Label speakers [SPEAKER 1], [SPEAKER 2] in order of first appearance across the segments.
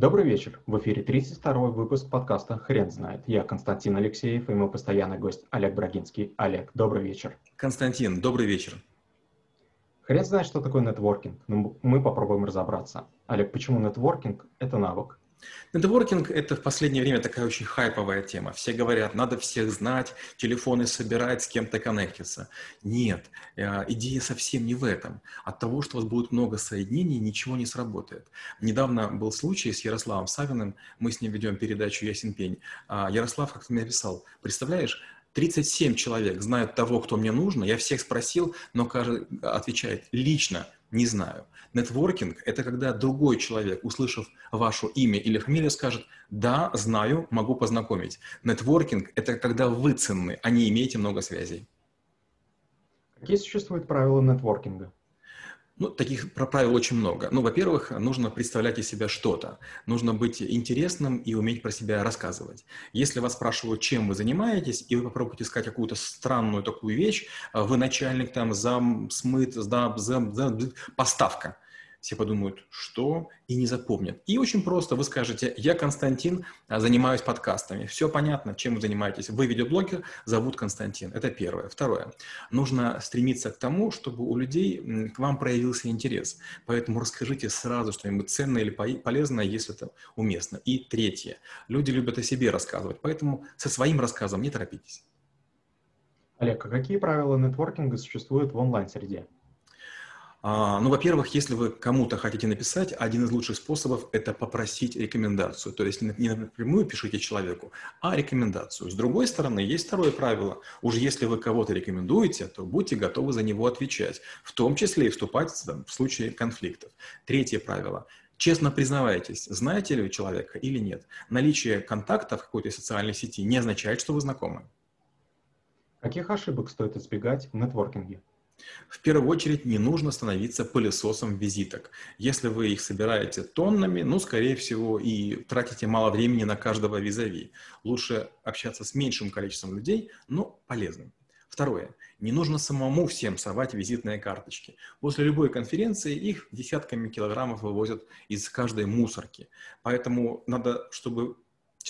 [SPEAKER 1] Добрый вечер. В эфире 32-й выпуск подкаста «Хрен знает». Я Константин Алексеев и мой постоянный гость Олег Брагинский. Олег, добрый вечер.
[SPEAKER 2] Константин, добрый вечер.
[SPEAKER 1] Хрен знает, что такое нетворкинг, но мы попробуем разобраться. Олег, почему нетворкинг – это навык?
[SPEAKER 2] Нетворкинг – это в последнее время такая очень хайповая тема. Все говорят, надо всех знать, телефоны собирать, с кем-то коннектиться. Нет, э, идея совсем не в этом. От того, что у вас будет много соединений, ничего не сработает. Недавно был случай с Ярославом Савиным, мы с ним ведем передачу «Ясен пень». А Ярослав как-то мне написал, представляешь, 37 человек знают того, кто мне нужно, я всех спросил, но каждый отвечает лично – не знаю. Нетворкинг – это когда другой человек, услышав ваше имя или фамилию, скажет «да, знаю, могу познакомить». Нетворкинг – это когда вы ценны, а не имеете много связей.
[SPEAKER 1] Какие существуют правила нетворкинга?
[SPEAKER 2] Ну, таких правил очень много. Ну, во-первых, нужно представлять из себя что-то. Нужно быть интересным и уметь про себя рассказывать. Если вас спрашивают, чем вы занимаетесь, и вы попробуете искать какую-то странную такую вещь, вы начальник там, зам, смыт, зам, зам, зам, поставка – все подумают, что, и не запомнят. И очень просто, вы скажете, я Константин, а, занимаюсь подкастами. Все понятно, чем вы занимаетесь. Вы видеоблогер, зовут Константин. Это первое. Второе. Нужно стремиться к тому, чтобы у людей к вам проявился интерес. Поэтому расскажите сразу что-нибудь ценное или полезное, если это уместно. И третье. Люди любят о себе рассказывать, поэтому со своим рассказом не торопитесь.
[SPEAKER 1] Олег, а какие правила нетворкинга существуют в онлайн-среде?
[SPEAKER 2] А, ну, во-первых, если вы кому-то хотите написать, один из лучших способов – это попросить рекомендацию. То есть не напрямую пишите человеку, а рекомендацию. С другой стороны, есть второе правило. Уж если вы кого-то рекомендуете, то будьте готовы за него отвечать, в том числе и вступать в случае конфликтов. Третье правило – честно признавайтесь, знаете ли вы человека или нет. Наличие контакта в какой-то социальной сети не означает, что вы знакомы.
[SPEAKER 1] Каких ошибок стоит избегать в нетворкинге?
[SPEAKER 2] В первую очередь не нужно становиться пылесосом визиток. Если вы их собираете тоннами, ну, скорее всего, и тратите мало времени на каждого визави. Лучше общаться с меньшим количеством людей, но полезным. Второе. Не нужно самому всем совать визитные карточки. После любой конференции их десятками килограммов вывозят из каждой мусорки. Поэтому надо, чтобы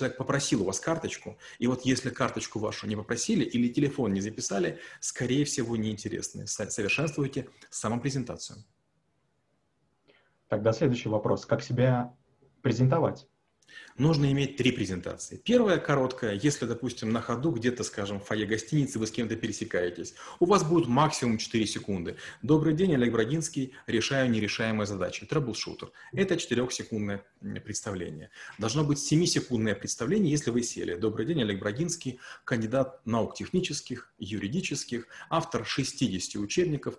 [SPEAKER 2] человек попросил у вас карточку, и вот если карточку вашу не попросили или телефон не записали, скорее всего, неинтересны. Совершенствуйте самопрезентацию.
[SPEAKER 1] Тогда следующий вопрос. Как себя презентовать?
[SPEAKER 2] Нужно иметь три презентации. Первая короткая, если, допустим, на ходу где-то, скажем, в фойе гостиницы вы с кем-то пересекаетесь, у вас будет максимум 4 секунды. Добрый день, Олег Брагинский, решаю нерешаемые задачи. Troubleshooter. Это 4-секундное представление. Должно быть 7-секундное представление, если вы сели. Добрый день, Олег Брагинский, кандидат наук технических, юридических, автор 60 учебников,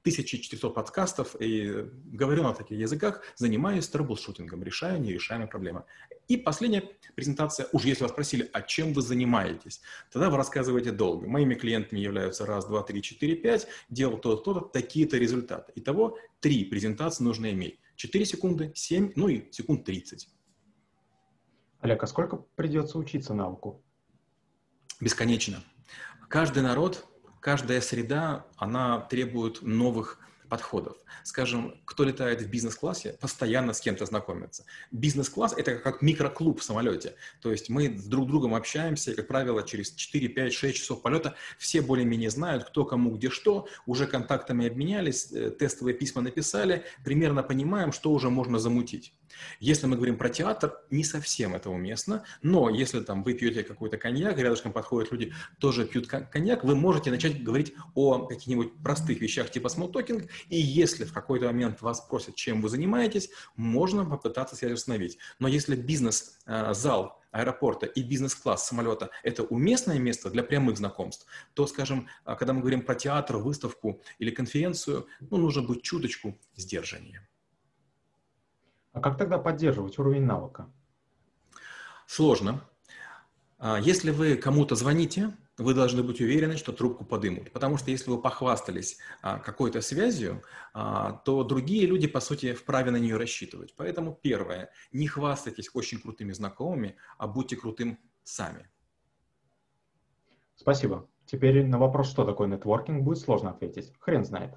[SPEAKER 2] 1400 подкастов и говорю на таких языках, занимаюсь troubleshooting ом, решаю нерешаемые проблемы. И последняя презентация, уж если вас спросили, а чем вы занимаетесь, тогда вы рассказываете долго. Моими клиентами являются раз, два, три, четыре, пять, делал то-то, то-то, такие-то результаты. Итого три презентации нужно иметь. 4 секунды, 7, ну и секунд 30.
[SPEAKER 1] Олег, а сколько придется учиться навыку?
[SPEAKER 2] Бесконечно. Каждый народ каждая среда, она требует новых подходов. Скажем, кто летает в бизнес-классе, постоянно с кем-то знакомится. Бизнес-класс – это как микроклуб в самолете. То есть мы с друг другом общаемся, и, как правило, через 4, 5, 6 часов полета все более-менее знают, кто кому где что, уже контактами обменялись, э, тестовые письма написали, примерно понимаем, что уже можно замутить. Если мы говорим про театр, не совсем это уместно, но если там вы пьете какой-то коньяк, рядышком подходят люди, тоже пьют коньяк, вы можете начать говорить о каких-нибудь простых вещах типа смолтокинг, и если в какой-то момент вас спросят, чем вы занимаетесь, можно попытаться связь установить. Но если бизнес-зал э, аэропорта и бизнес-класс самолета – это уместное место для прямых знакомств, то, скажем, э, когда мы говорим про театр, выставку или конференцию, ну, нужно быть чуточку сдержаннее.
[SPEAKER 1] А как тогда поддерживать уровень навыка?
[SPEAKER 2] Сложно. А, если вы кому-то звоните, вы должны быть уверены, что трубку подымут. Потому что если вы похвастались а, какой-то связью, а, то другие люди, по сути, вправе на нее рассчитывать. Поэтому первое, не хвастайтесь очень крутыми знакомыми, а будьте крутым сами.
[SPEAKER 1] Спасибо. Теперь на вопрос, что такое нетворкинг, будет сложно ответить. Хрен знает.